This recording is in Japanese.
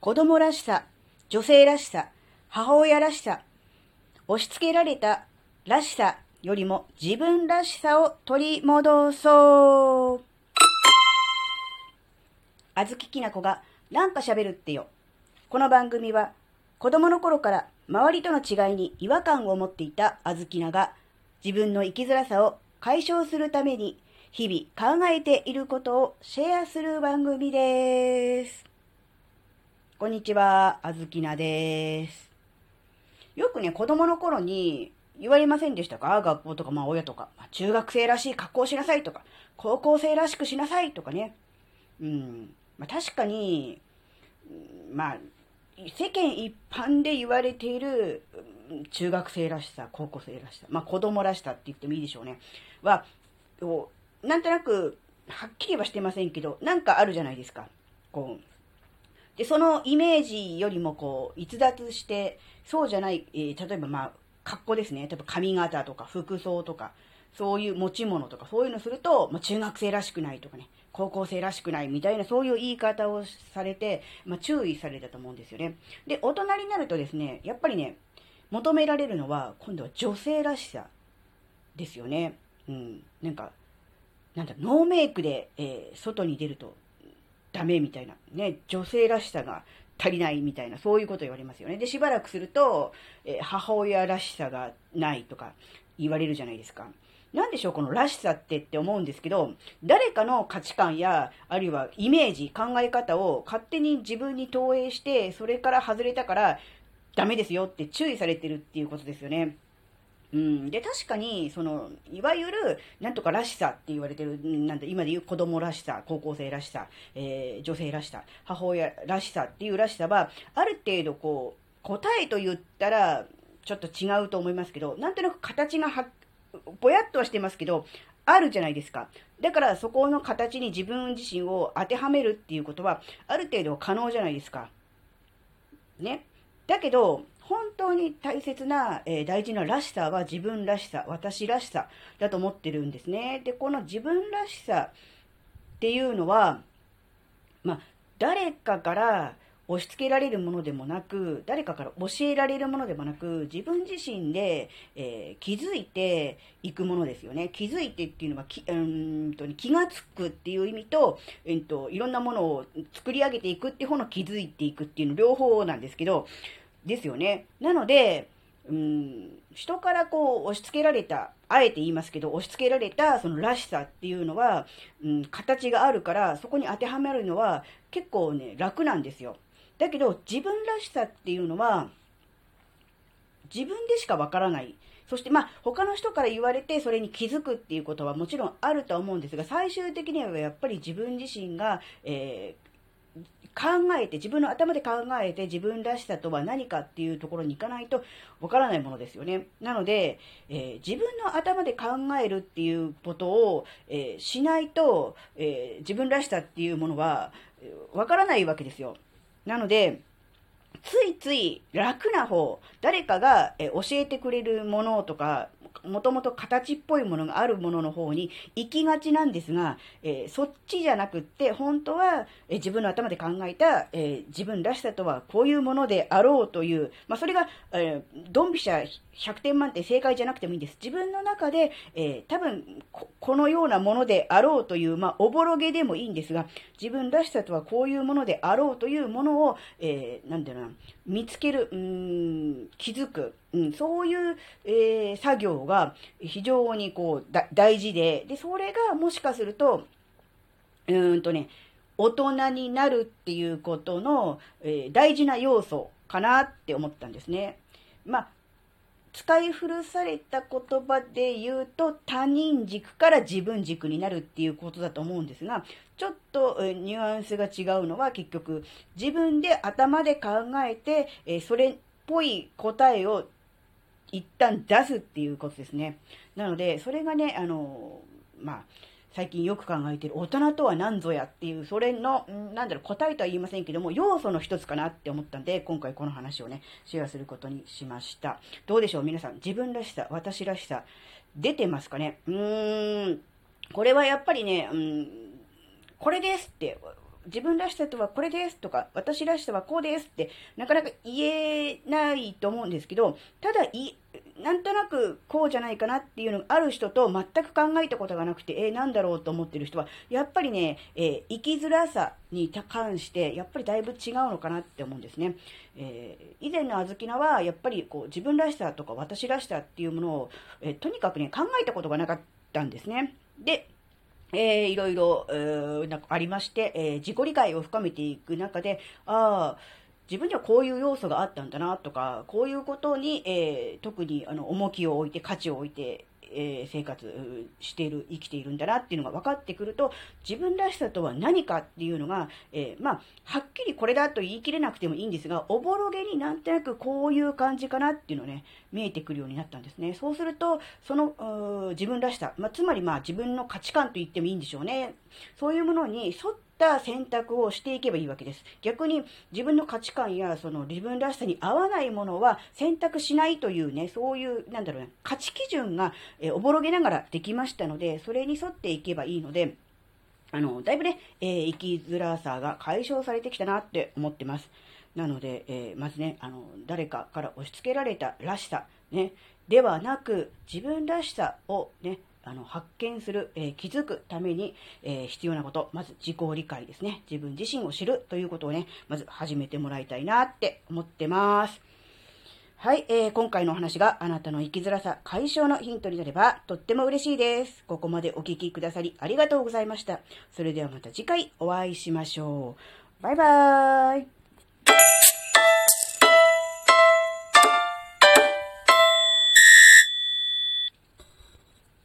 子供らしさ、女性らしさ、母親らしさ、押し付けられたらしさよりも自分らしさを取り戻そう。あずききなこがなんか喋るってよ。この番組は子供の頃から周りとの違いに違和感を持っていたあずきなが自分の生きづらさを解消するために日々考えていることをシェアする番組です。こんにちは、あずきなです。よくね、子供の頃に言われませんでしたか？学校とか、まあ親とか、まあ、中学生らしい格好しなさいとか、高校生らしくしなさいとかね。うん。まあ確かに、まあ、世間一般で言われている中学生らしさ、高校生らしさ、まあ子供らしさって言ってもいいでしょうね。は、なんとなく、はっきりはしてませんけど、なんかあるじゃないですか。こう、で、そのイメージよりもこう、逸脱して、そうじゃない、えー、例えばまあ、格好ですね。例えば髪型とか服装とか、そういう持ち物とか、そういうのすると、まあ、中学生らしくないとかね、高校生らしくないみたいな、そういう言い方をされて、まあ、注意されたと思うんですよね。で、大人になるとですね、やっぱりね、求められるのは、今度は女性らしさですよね。うん。なんか、なんだ、ノーメイクで、えー、外に出るとダメみたいな、ね、女性らしさが足りないみたいな、そういうこと言われますよね。で、しばらくすると、え、母親らしさがないとか言われるじゃないですか。なんでしょう、このらしさってって思うんですけど、誰かの価値観や、あるいはイメージ、考え方を勝手に自分に投影して、それから外れたからダメですよって注意されてるっていうことですよね。うん。で、確かに、その、いわゆる、なんとからしさって言われてる、なんて、今で言う子供らしさ、高校生らしさ、えー、女性らしさ、母親らしさっていうらしさは、ある程度こう、答えと言ったら、ちょっと違うと思いますけど、なんとなく形がは、ぼやっとはしてますけど、あるじゃないですか。だからそこの形に自分自身を当てはめるっていうことは、ある程度可能じゃないですか。ね。だけど、本当に大切な、えー、大事ならしさは自分らしさ、私らしさだと思ってるんですね。で、この自分らしさっていうのは、まあ、誰かから押し付けられるものでもなく、誰かから教えられるものでもなく、自分自身で、えー、気づいていくものですよね。気づいてっていうのは、きうんと気がつくっていう意味と、えーと、いろんなものを作り上げていくっていう方の気づいていくっていうの両方なんですけど、ですよね。なので、うん、人からこう押し付けられた、あえて言いますけど、押し付けられたそのらしさっていうのは、うん、形があるから、そこに当てはめるのは結構ね、楽なんですよ。だけど、自分らしさっていうのは、自分でしかわからない。そして、まあ、他の人から言われてそれに気づくっていうことはもちろんあるとは思うんですが、最終的にはやっぱり自分自身が、えー考えて、自分の頭で考えて自分らしさとは何かっていうところに行かないとわからないものですよね。なので、えー、自分の頭で考えるっていうことを、えー、しないと、えー、自分らしさっていうものはわからないわけですよ。なので、ついつい楽な方、誰かが教えてくれるものとか、もともと形っぽいものがあるものの方に行きがちなんですが、えー、そっちじゃなくって、本当は、えー、自分の頭で考えた、えー、自分らしさとはこういうものであろうという、まあ、それが、えドンピシャ100点満点正解じゃなくてもいいんです。自分の中で、え多分こ、のようなものであろうという、まあ、おぼろげでもいいんですが、自分らしさとはこういうものであろうというものを、えー、なんていうの見つける、うん、気づく、うん、そういう、えー、作業が非常にこう大事で、で、それがもしかすると、うんとね、大人になるっていうことの、えー、大事な要素かなって思ったんですね。まあ、使い古された言葉で言うと他人軸から自分軸になるっていうことだと思うんですが、ちょっとニュアンスが違うのは結局自分で頭で考えて、えそれっぽい答えを一旦出すっていうことですね。なので、それがね、あの、まあ、最近よく考えてる大人とは何ぞやっていう、それの、なんだろう、答えとは言いませんけども、要素の一つかなって思ったんで、今回この話をね、シェアすることにしました。どうでしょう皆さん、自分らしさ、私らしさ、出てますかね？うーん、これはやっぱりね、うん、これですって自分らしさとはこれですとか、私らしさはこうですって、なかなか言えないと思うんですけど、ただい、なんとなくこうじゃないかなっていうのがある人と全く考えたことがなくて、えー、なんだろうと思ってる人は、やっぱりね、えー、生きづらさに関して、やっぱりだいぶ違うのかなって思うんですね。えー、以前のあずきなは、やっぱりこう自分らしさとか私らしさっていうものを、えとにかくね、考えたことがなかったんですね。で、えー、いろいろ、えー、なんかありまして、えー、自己理解を深めていく中で、ああ、自分にはこういう要素があったんだなとか、こういうことに、えー、特にあの重きを置いて、価値を置いて、えー、生活している、生きているんだなっていうのが分かってくると、自分らしさとは何かっていうのが、えー、まあ、はっきりこれだと言い切れなくてもいいんですが、おぼろげになんとなくこういう感じかなっていうのね、見えてくるようになったんですね。そうすると、その、自分らしさ、まあ、つまりまあ自分の価値観と言ってもいいんでしょうね。そういうものに沿った選択をしていけばいいわけです。逆に自分の価値観やその自分らしさに合わないものは選択しないというね、そういう、なんだろうね、価値基準が、えおぼろげながらできましたので、それに沿っていけばいいので、あの、だいぶね、えー、生きづらさが解消されてきたなって思ってます。なので、えー、まずね、あの、誰かから押し付けられたらしさ、ね、ではなく、自分らしさをね、あの、発見する、えー、気づくために、えー、必要なこと、まず自己理解ですね。自分自身を知るということをね、まず始めてもらいたいなって思ってます。はい、えー、今回のお話があなたの生きづらさ解消のヒントになればとっても嬉しいです。ここまでお聴きくださりありがとうございました。それではまた次回お会いしましょう。バイバーイ。